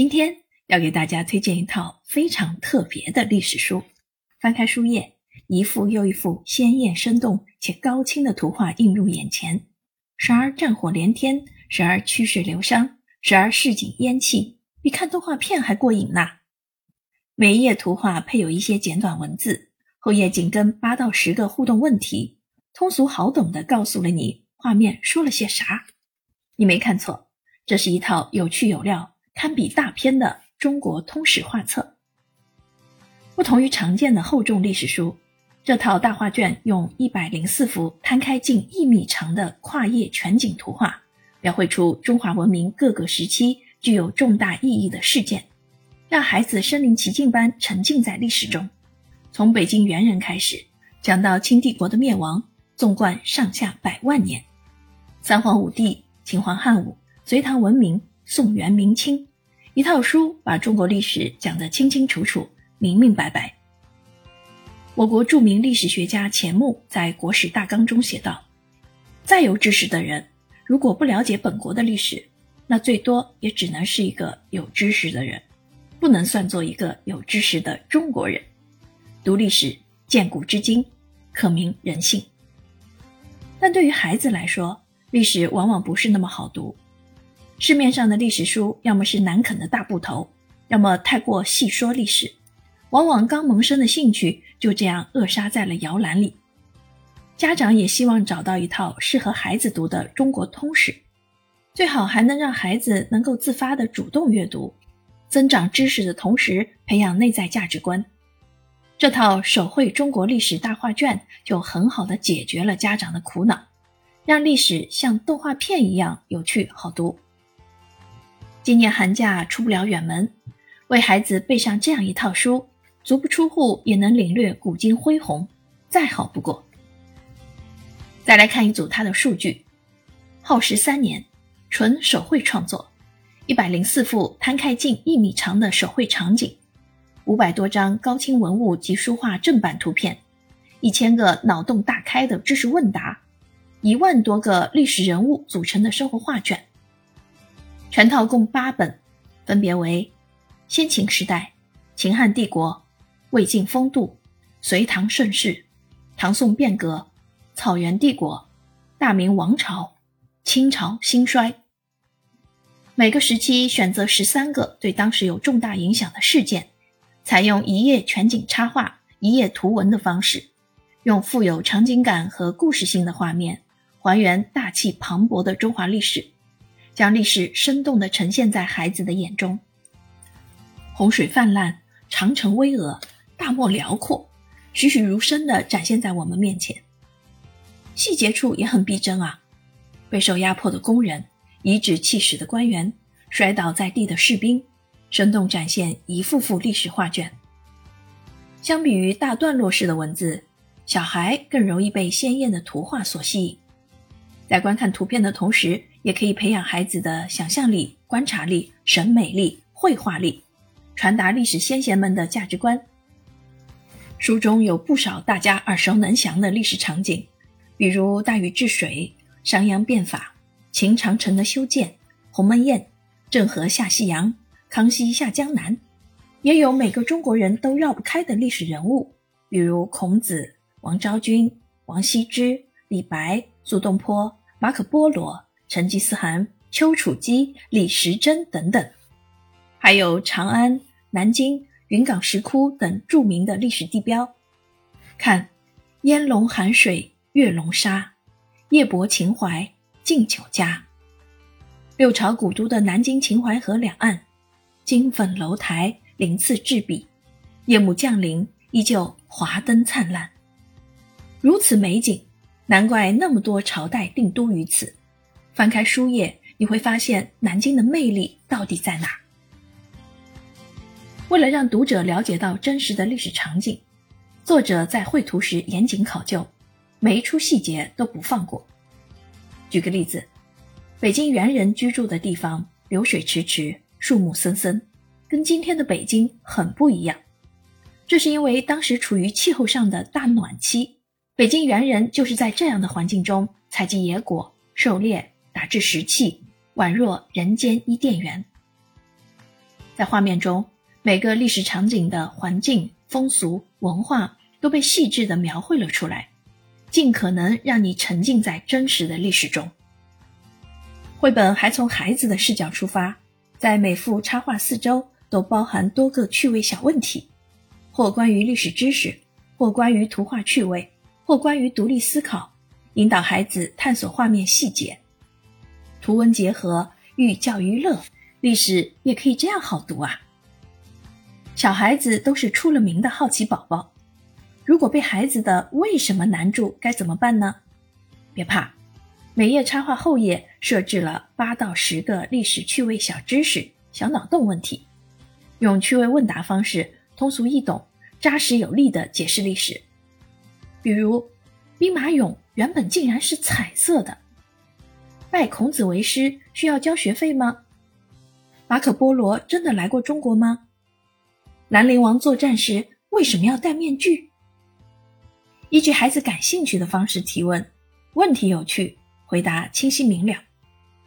今天要给大家推荐一套非常特别的历史书。翻开书页，一幅又一幅鲜艳生动且高清的图画映入眼前，时而战火连天，时而曲水流觞，时而市井烟气，比看动画片还过瘾呢。每一页图画配有一些简短文字，后页紧跟八到十个互动问题，通俗好懂的告诉了你画面说了些啥。你没看错，这是一套有趣有料。堪比大片的中国通史画册。不同于常见的厚重历史书，这套大画卷用一百零四幅摊开近一米长的跨页全景图画，描绘出中华文明各个时期具有重大意义的事件，让孩子身临其境般沉浸在历史中。从北京猿人开始，讲到清帝国的灭亡，纵贯上下百万年，三皇五帝、秦皇汉武、隋唐文明、宋元明清。一套书把中国历史讲得清清楚楚、明明白白。我国著名历史学家钱穆在《国史大纲》中写道：“再有知识的人，如果不了解本国的历史，那最多也只能是一个有知识的人，不能算作一个有知识的中国人。读历史，见古知今，可明人性。但对于孩子来说，历史往往不是那么好读。”市面上的历史书，要么是难啃的大部头，要么太过细说历史，往往刚萌生的兴趣就这样扼杀在了摇篮里。家长也希望找到一套适合孩子读的中国通史，最好还能让孩子能够自发的主动阅读，增长知识的同时培养内在价值观。这套手绘中国历史大画卷就很好的解决了家长的苦恼，让历史像动画片一样有趣好读。今年寒假出不了远门，为孩子备上这样一套书，足不出户也能领略古今恢宏，再好不过。再来看一组它的数据：耗时三年，纯手绘创作，一百零四幅摊开近一米长的手绘场景，五百多张高清文物及书画正版图片，一千个脑洞大开的知识问答，一万多个历史人物组成的生活画卷。全套共八本，分别为先秦时代、秦汉帝国、魏晋风度、隋唐盛世、唐宋变革、草原帝国、大明王朝、清朝兴衰。每个时期选择十三个对当时有重大影响的事件，采用一页全景插画、一页图文的方式，用富有场景感和故事性的画面，还原大气磅礴的中华历史。将历史生动地呈现在孩子的眼中，洪水泛滥，长城巍峨，大漠辽阔，栩栩如生地展现在我们面前。细节处也很逼真啊，备受压迫的工人，颐指气使的官员，摔倒在地的士兵，生动展现一幅幅历史画卷。相比于大段落式的文字，小孩更容易被鲜艳的图画所吸引。在观看图片的同时，也可以培养孩子的想象力、观察力、审美力、绘画力，传达历史先贤们的价值观。书中有不少大家耳熟能详的历史场景，比如大禹治水、商鞅变法、秦长城的修建、鸿门宴、郑和下西洋、康熙下江南；也有每个中国人都绕不开的历史人物，比如孔子、王昭君、王羲之、李白、苏东坡、马可波罗。成吉思汗、丘处机、李时珍等等，还有长安、南京、云冈石窟等著名的历史地标。看，烟笼寒水月笼沙，夜泊秦淮近酒家。六朝古都的南京秦淮河两岸，金粉楼台，鳞次栉比，夜幕降临，依旧华灯灿烂。如此美景，难怪那么多朝代定都于此。翻开书页，你会发现南京的魅力到底在哪？为了让读者了解到真实的历史场景，作者在绘图时严谨考究，每一处细节都不放过。举个例子，北京猿人居住的地方流水池池，树木森森，跟今天的北京很不一样。这是因为当时处于气候上的大暖期，北京猿人就是在这样的环境中采集野果、狩猎。打制石器，宛若人间伊甸园。在画面中，每个历史场景的环境、风俗、文化都被细致地描绘了出来，尽可能让你沉浸在真实的历史中。绘本还从孩子的视角出发，在每幅插画四周都包含多个趣味小问题，或关于历史知识，或关于图画趣味，或关于独立思考，引导孩子探索画面细节。图文结合，寓教于乐，历史也可以这样好读啊！小孩子都是出了名的好奇宝宝，如果被孩子的为什么难住，该怎么办呢？别怕。每页插画后页设置了八到十个历史趣味小知识、小脑洞问题，用趣味问答方式，通俗易懂、扎实有力地解释历史。比如，兵马俑原本竟然是彩色的。拜孔子为师需要交学费吗？马可波罗真的来过中国吗？兰陵王作战时为什么要戴面具？依据孩子感兴趣的方式提问，问题有趣。回答清晰明了，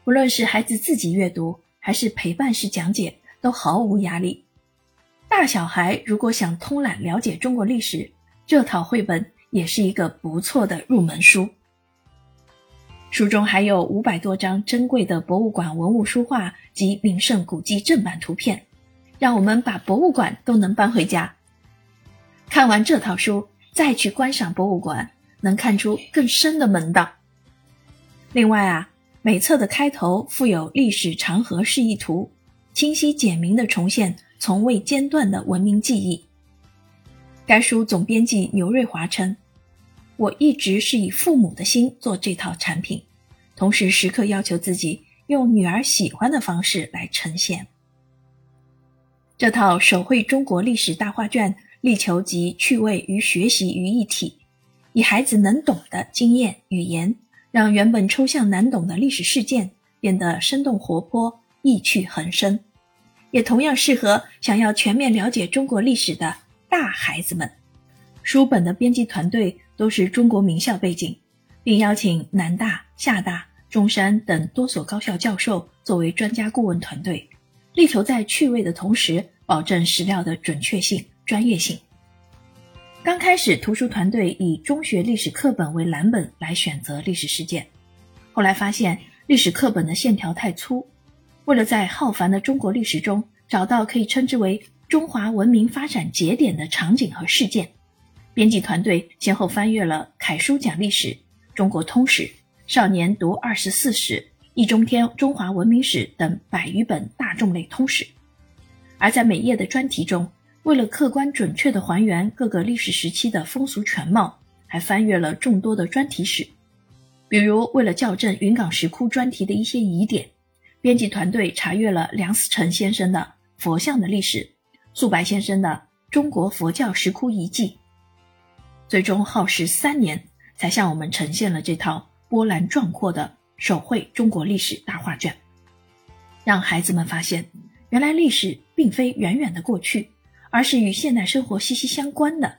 无论是孩子自己阅读还是陪伴式讲解，都毫无压力。大小孩如果想通览了解中国历史，这套绘本也是一个不错的入门书。书中还有五百多张珍贵的博物馆文物书画及名胜古迹正版图片，让我们把博物馆都能搬回家。看完这套书，再去观赏博物馆，能看出更深的门道。另外啊，每册的开头附有历史长河示意图，清晰简明地重现从未间断的文明记忆。该书总编辑牛瑞华称：“我一直是以父母的心做这套产品，同时时刻要求自己用女儿喜欢的方式来呈现。”这套手绘中国历史大画卷，力求集趣味与学习于一体，以孩子能懂的经验语言。让原本抽象难懂的历史事件变得生动活泼、意趣横生，也同样适合想要全面了解中国历史的大孩子们。书本的编辑团队都是中国名校背景，并邀请南大、厦大、中山等多所高校教授作为专家顾问团队，力求在趣味的同时保证史料的准确性、专业性。刚开始，图书团队以中学历史课本为蓝本来选择历史事件，后来发现历史课本的线条太粗。为了在浩繁的中国历史中找到可以称之为中华文明发展节点的场景和事件，编辑团队先后翻阅了《楷书讲历史》《中国通史》《少年读二十四史》《易中天中华文明史》等百余本大众类通史，而在每页的专题中。为了客观准确地还原各个历史时期的风俗全貌，还翻阅了众多的专题史。比如，为了校正云冈石窟专题的一些疑点，编辑团队查阅了梁思成先生的《佛像的历史》，素白先生的《中国佛教石窟遗迹》，最终耗时三年，才向我们呈现了这套波澜壮阔的手绘中国历史大画卷，让孩子们发现，原来历史并非远远的过去。而是与现代生活息息相关的，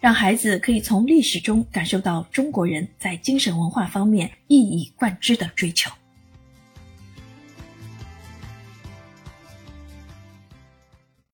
让孩子可以从历史中感受到中国人在精神文化方面一以贯之的追求。